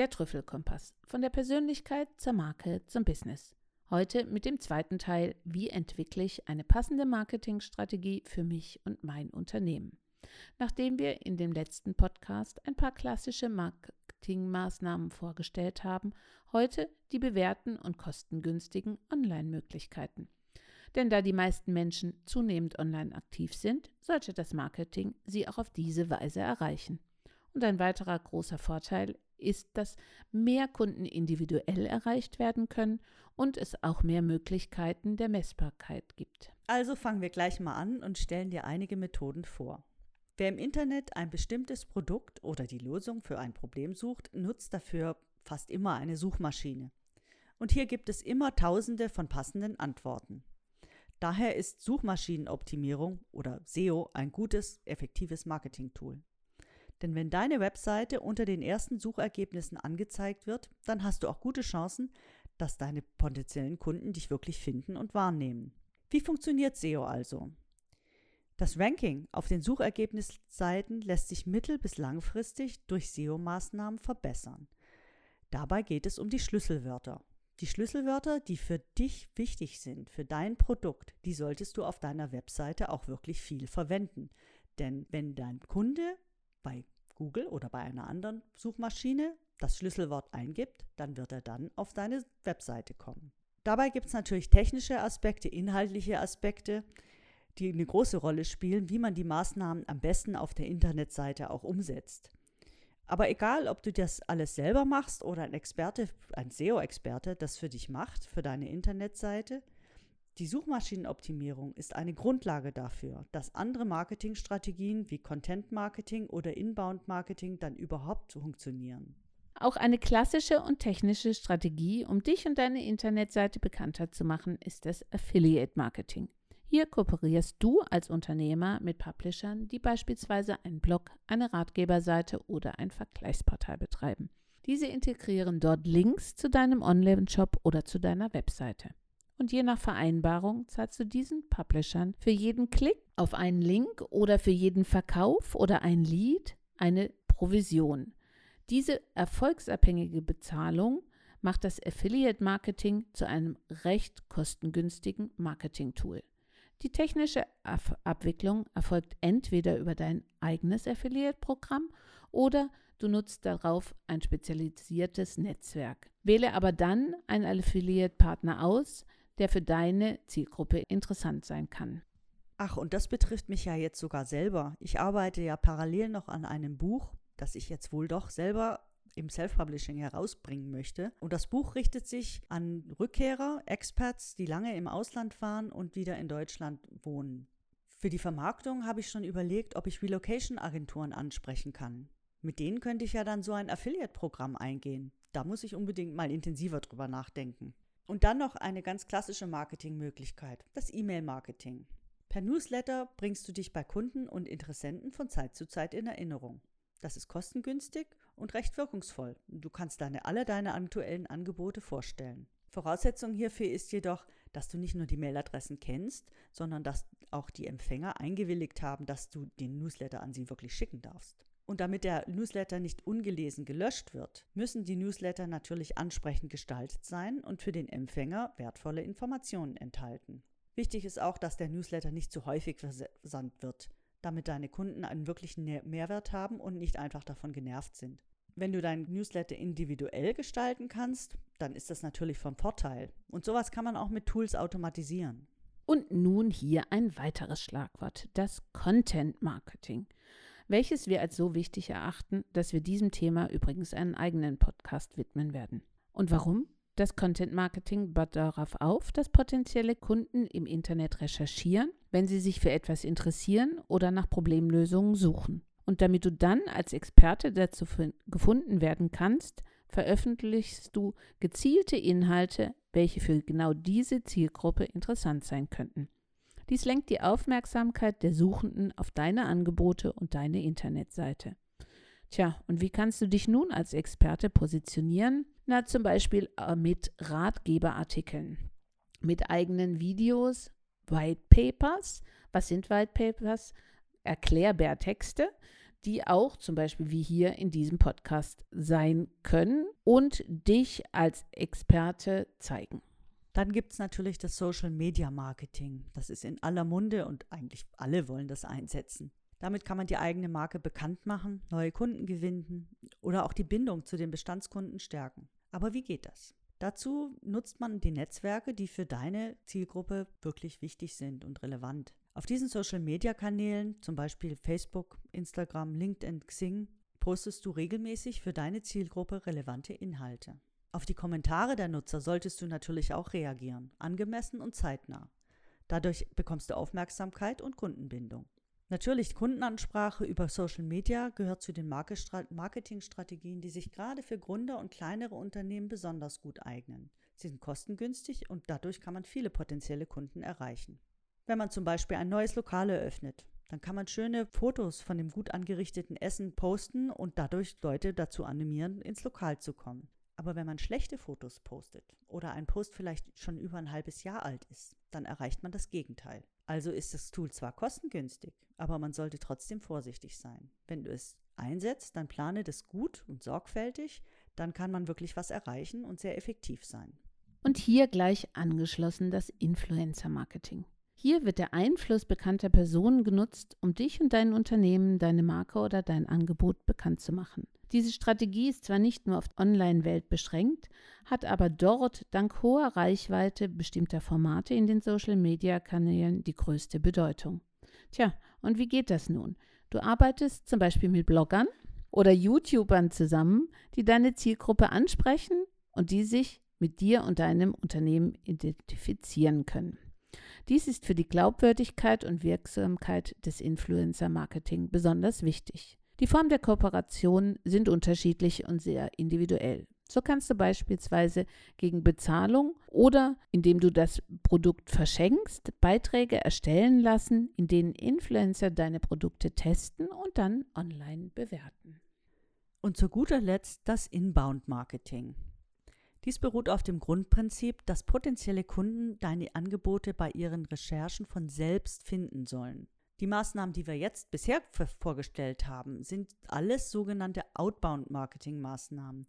Der Trüffelkompass. Von der Persönlichkeit zur Marke zum Business. Heute mit dem zweiten Teil, wie entwickle ich eine passende Marketingstrategie für mich und mein Unternehmen. Nachdem wir in dem letzten Podcast ein paar klassische Marketingmaßnahmen vorgestellt haben, heute die bewährten und kostengünstigen Online-Möglichkeiten. Denn da die meisten Menschen zunehmend online aktiv sind, sollte das Marketing sie auch auf diese Weise erreichen. Und ein weiterer großer Vorteil ist, dass mehr Kunden individuell erreicht werden können und es auch mehr Möglichkeiten der Messbarkeit gibt. Also fangen wir gleich mal an und stellen dir einige Methoden vor. Wer im Internet ein bestimmtes Produkt oder die Lösung für ein Problem sucht, nutzt dafür fast immer eine Suchmaschine. Und hier gibt es immer tausende von passenden Antworten. Daher ist Suchmaschinenoptimierung oder SEO ein gutes, effektives Marketing-Tool. Denn wenn deine Webseite unter den ersten Suchergebnissen angezeigt wird, dann hast du auch gute Chancen, dass deine potenziellen Kunden dich wirklich finden und wahrnehmen. Wie funktioniert SEO also? Das Ranking auf den Suchergebnisseiten lässt sich mittel- bis langfristig durch SEO-Maßnahmen verbessern. Dabei geht es um die Schlüsselwörter. Die Schlüsselwörter, die für dich wichtig sind, für dein Produkt, die solltest du auf deiner Webseite auch wirklich viel verwenden. Denn wenn dein Kunde bei Google oder bei einer anderen Suchmaschine das Schlüsselwort eingibt, dann wird er dann auf deine Webseite kommen. Dabei gibt es natürlich technische Aspekte, inhaltliche Aspekte, die eine große Rolle spielen, wie man die Maßnahmen am besten auf der Internetseite auch umsetzt. Aber egal, ob du das alles selber machst oder ein Experte, ein SEO-Experte das für dich macht, für deine Internetseite, die Suchmaschinenoptimierung ist eine Grundlage dafür, dass andere Marketingstrategien wie Content Marketing oder Inbound Marketing dann überhaupt funktionieren. Auch eine klassische und technische Strategie, um dich und deine Internetseite bekannter zu machen, ist das Affiliate Marketing. Hier kooperierst du als Unternehmer mit Publishern, die beispielsweise einen Blog, eine Ratgeberseite oder ein Vergleichsportal betreiben. Diese integrieren dort Links zu deinem Online-Shop oder zu deiner Webseite und je nach Vereinbarung zahlst du diesen Publishern für jeden Klick auf einen Link oder für jeden Verkauf oder ein Lead eine Provision. Diese erfolgsabhängige Bezahlung macht das Affiliate Marketing zu einem recht kostengünstigen Marketing-Tool. Die technische Abwicklung erfolgt entweder über dein eigenes Affiliate-Programm oder du nutzt darauf ein spezialisiertes Netzwerk. Wähle aber dann einen Affiliate-Partner aus, der für deine Zielgruppe interessant sein kann. Ach, und das betrifft mich ja jetzt sogar selber. Ich arbeite ja parallel noch an einem Buch, das ich jetzt wohl doch selber im Self-Publishing herausbringen möchte. Und das Buch richtet sich an Rückkehrer, Expats, die lange im Ausland waren und wieder in Deutschland wohnen. Für die Vermarktung habe ich schon überlegt, ob ich Relocation-Agenturen ansprechen kann. Mit denen könnte ich ja dann so ein Affiliate-Programm eingehen. Da muss ich unbedingt mal intensiver drüber nachdenken. Und dann noch eine ganz klassische Marketingmöglichkeit, das E-Mail-Marketing. Per Newsletter bringst du dich bei Kunden und Interessenten von Zeit zu Zeit in Erinnerung. Das ist kostengünstig und recht wirkungsvoll. Du kannst deine, alle deine aktuellen Angebote vorstellen. Voraussetzung hierfür ist jedoch, dass du nicht nur die Mailadressen kennst, sondern dass auch die Empfänger eingewilligt haben, dass du den Newsletter an sie wirklich schicken darfst. Und damit der Newsletter nicht ungelesen gelöscht wird, müssen die Newsletter natürlich ansprechend gestaltet sein und für den Empfänger wertvolle Informationen enthalten. Wichtig ist auch, dass der Newsletter nicht zu häufig versandt wird, damit deine Kunden einen wirklichen Mehrwert haben und nicht einfach davon genervt sind. Wenn du deinen Newsletter individuell gestalten kannst, dann ist das natürlich vom Vorteil. Und sowas kann man auch mit Tools automatisieren. Und nun hier ein weiteres Schlagwort, das Content Marketing welches wir als so wichtig erachten, dass wir diesem Thema übrigens einen eigenen Podcast widmen werden. Und warum? Das Content Marketing baut darauf auf, dass potenzielle Kunden im Internet recherchieren, wenn sie sich für etwas interessieren oder nach Problemlösungen suchen. Und damit du dann als Experte dazu gefunden werden kannst, veröffentlichst du gezielte Inhalte, welche für genau diese Zielgruppe interessant sein könnten. Dies lenkt die Aufmerksamkeit der Suchenden auf deine Angebote und deine Internetseite. Tja, und wie kannst du dich nun als Experte positionieren? Na, zum Beispiel äh, mit Ratgeberartikeln, mit eigenen Videos, White Papers. Was sind White Papers? Erklärbärtexte, die auch zum Beispiel wie hier in diesem Podcast sein können und dich als Experte zeigen. Dann gibt es natürlich das Social Media Marketing. Das ist in aller Munde und eigentlich alle wollen das einsetzen. Damit kann man die eigene Marke bekannt machen, neue Kunden gewinnen oder auch die Bindung zu den Bestandskunden stärken. Aber wie geht das? Dazu nutzt man die Netzwerke, die für deine Zielgruppe wirklich wichtig sind und relevant. Auf diesen Social-Media-Kanälen, zum Beispiel Facebook, Instagram, LinkedIn, Xing, postest du regelmäßig für deine Zielgruppe relevante Inhalte. Auf die Kommentare der Nutzer solltest du natürlich auch reagieren, angemessen und zeitnah. Dadurch bekommst du Aufmerksamkeit und Kundenbindung. Natürlich, Kundenansprache über Social Media gehört zu den Marketingstrategien, die sich gerade für Gründer und kleinere Unternehmen besonders gut eignen. Sie sind kostengünstig und dadurch kann man viele potenzielle Kunden erreichen. Wenn man zum Beispiel ein neues Lokal eröffnet, dann kann man schöne Fotos von dem gut angerichteten Essen posten und dadurch Leute dazu animieren, ins Lokal zu kommen. Aber wenn man schlechte Fotos postet oder ein Post vielleicht schon über ein halbes Jahr alt ist, dann erreicht man das Gegenteil. Also ist das Tool zwar kostengünstig, aber man sollte trotzdem vorsichtig sein. Wenn du es einsetzt, dann plane das gut und sorgfältig, dann kann man wirklich was erreichen und sehr effektiv sein. Und hier gleich angeschlossen das Influencer-Marketing. Hier wird der Einfluss bekannter Personen genutzt, um dich und dein Unternehmen, deine Marke oder dein Angebot bekannt zu machen. Diese Strategie ist zwar nicht nur auf die Online-Welt beschränkt, hat aber dort dank hoher Reichweite bestimmter Formate in den Social-Media-Kanälen die größte Bedeutung. Tja, und wie geht das nun? Du arbeitest zum Beispiel mit Bloggern oder YouTubern zusammen, die deine Zielgruppe ansprechen und die sich mit dir und deinem Unternehmen identifizieren können. Dies ist für die Glaubwürdigkeit und Wirksamkeit des Influencer-Marketing besonders wichtig. Die Formen der Kooperation sind unterschiedlich und sehr individuell. So kannst du beispielsweise gegen Bezahlung oder indem du das Produkt verschenkst, Beiträge erstellen lassen, in denen Influencer deine Produkte testen und dann online bewerten. Und zu guter Letzt das Inbound-Marketing. Dies beruht auf dem Grundprinzip, dass potenzielle Kunden deine Angebote bei ihren Recherchen von selbst finden sollen. Die Maßnahmen, die wir jetzt bisher vorgestellt haben, sind alles sogenannte Outbound-Marketing-Maßnahmen.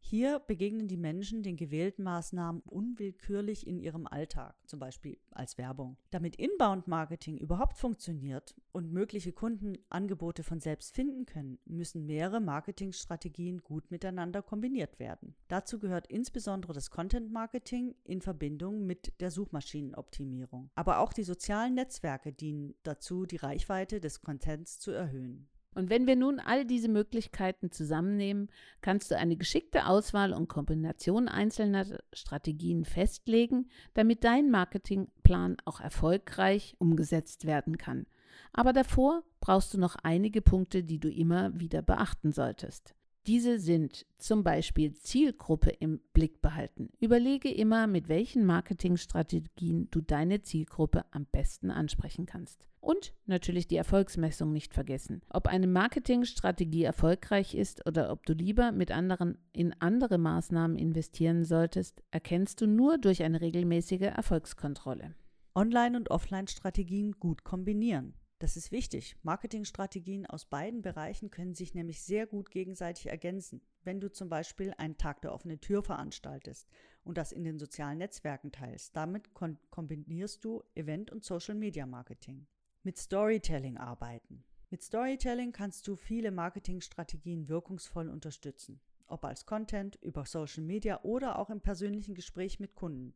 Hier begegnen die Menschen den gewählten Maßnahmen unwillkürlich in ihrem Alltag, zum Beispiel als Werbung. Damit Inbound-Marketing überhaupt funktioniert und mögliche Kunden Angebote von selbst finden können, müssen mehrere Marketingstrategien gut miteinander kombiniert werden. Dazu gehört insbesondere das Content-Marketing in Verbindung mit der Suchmaschinenoptimierung. Aber auch die sozialen Netzwerke dienen dazu, die Reichweite des Contents zu erhöhen. Und wenn wir nun all diese Möglichkeiten zusammennehmen, kannst du eine geschickte Auswahl und Kombination einzelner Strategien festlegen, damit dein Marketingplan auch erfolgreich umgesetzt werden kann. Aber davor brauchst du noch einige Punkte, die du immer wieder beachten solltest. Diese sind zum Beispiel Zielgruppe im Blick behalten. Überlege immer, mit welchen Marketingstrategien du deine Zielgruppe am besten ansprechen kannst. Und natürlich die Erfolgsmessung nicht vergessen. Ob eine Marketingstrategie erfolgreich ist oder ob du lieber mit anderen in andere Maßnahmen investieren solltest, erkennst du nur durch eine regelmäßige Erfolgskontrolle. Online- und Offline-Strategien gut kombinieren. Das ist wichtig. Marketingstrategien aus beiden Bereichen können sich nämlich sehr gut gegenseitig ergänzen. Wenn du zum Beispiel einen Tag der offenen Tür veranstaltest und das in den sozialen Netzwerken teilst, damit kombinierst du Event- und Social-Media-Marketing. Mit Storytelling arbeiten. Mit Storytelling kannst du viele Marketingstrategien wirkungsvoll unterstützen, ob als Content, über Social Media oder auch im persönlichen Gespräch mit Kunden.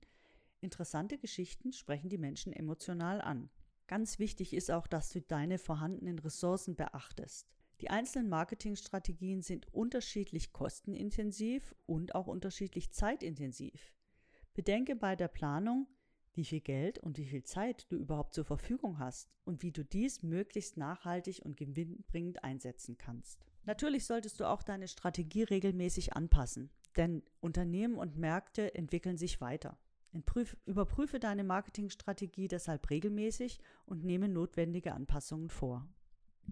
Interessante Geschichten sprechen die Menschen emotional an. Ganz wichtig ist auch, dass du deine vorhandenen Ressourcen beachtest. Die einzelnen Marketingstrategien sind unterschiedlich kostenintensiv und auch unterschiedlich zeitintensiv. Bedenke bei der Planung, wie viel Geld und wie viel Zeit du überhaupt zur Verfügung hast und wie du dies möglichst nachhaltig und gewinnbringend einsetzen kannst. Natürlich solltest du auch deine Strategie regelmäßig anpassen, denn Unternehmen und Märkte entwickeln sich weiter. Entprüf, überprüfe deine Marketingstrategie deshalb regelmäßig und nehme notwendige Anpassungen vor.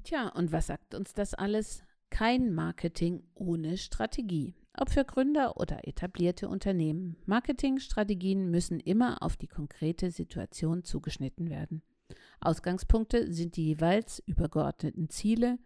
Tja, und was sagt uns das alles? Kein Marketing ohne Strategie. Ob für Gründer oder etablierte Unternehmen. Marketingstrategien müssen immer auf die konkrete Situation zugeschnitten werden. Ausgangspunkte sind die jeweils übergeordneten Ziele,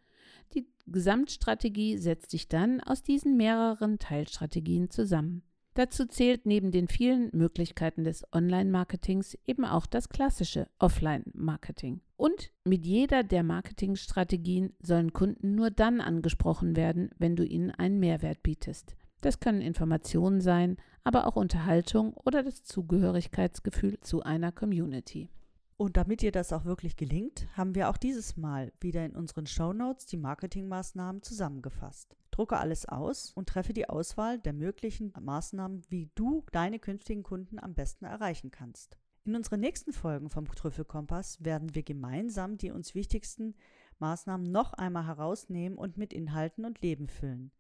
die Gesamtstrategie setzt sich dann aus diesen mehreren Teilstrategien zusammen. Dazu zählt neben den vielen Möglichkeiten des Online-Marketings eben auch das klassische Offline-Marketing. Und mit jeder der Marketingstrategien sollen Kunden nur dann angesprochen werden, wenn du ihnen einen Mehrwert bietest. Das können Informationen sein, aber auch Unterhaltung oder das Zugehörigkeitsgefühl zu einer Community. Und damit dir das auch wirklich gelingt, haben wir auch dieses Mal wieder in unseren Show Notes die Marketingmaßnahmen zusammengefasst. Drucke alles aus und treffe die Auswahl der möglichen Maßnahmen, wie du deine künftigen Kunden am besten erreichen kannst. In unseren nächsten Folgen vom Trüffelkompass werden wir gemeinsam die uns wichtigsten Maßnahmen noch einmal herausnehmen und mit Inhalten und Leben füllen,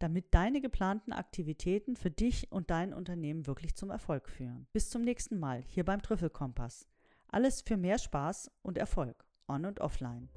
damit deine geplanten Aktivitäten für dich und dein Unternehmen wirklich zum Erfolg führen. Bis zum nächsten Mal hier beim Trüffelkompass. Alles für mehr Spaß und Erfolg, on und offline.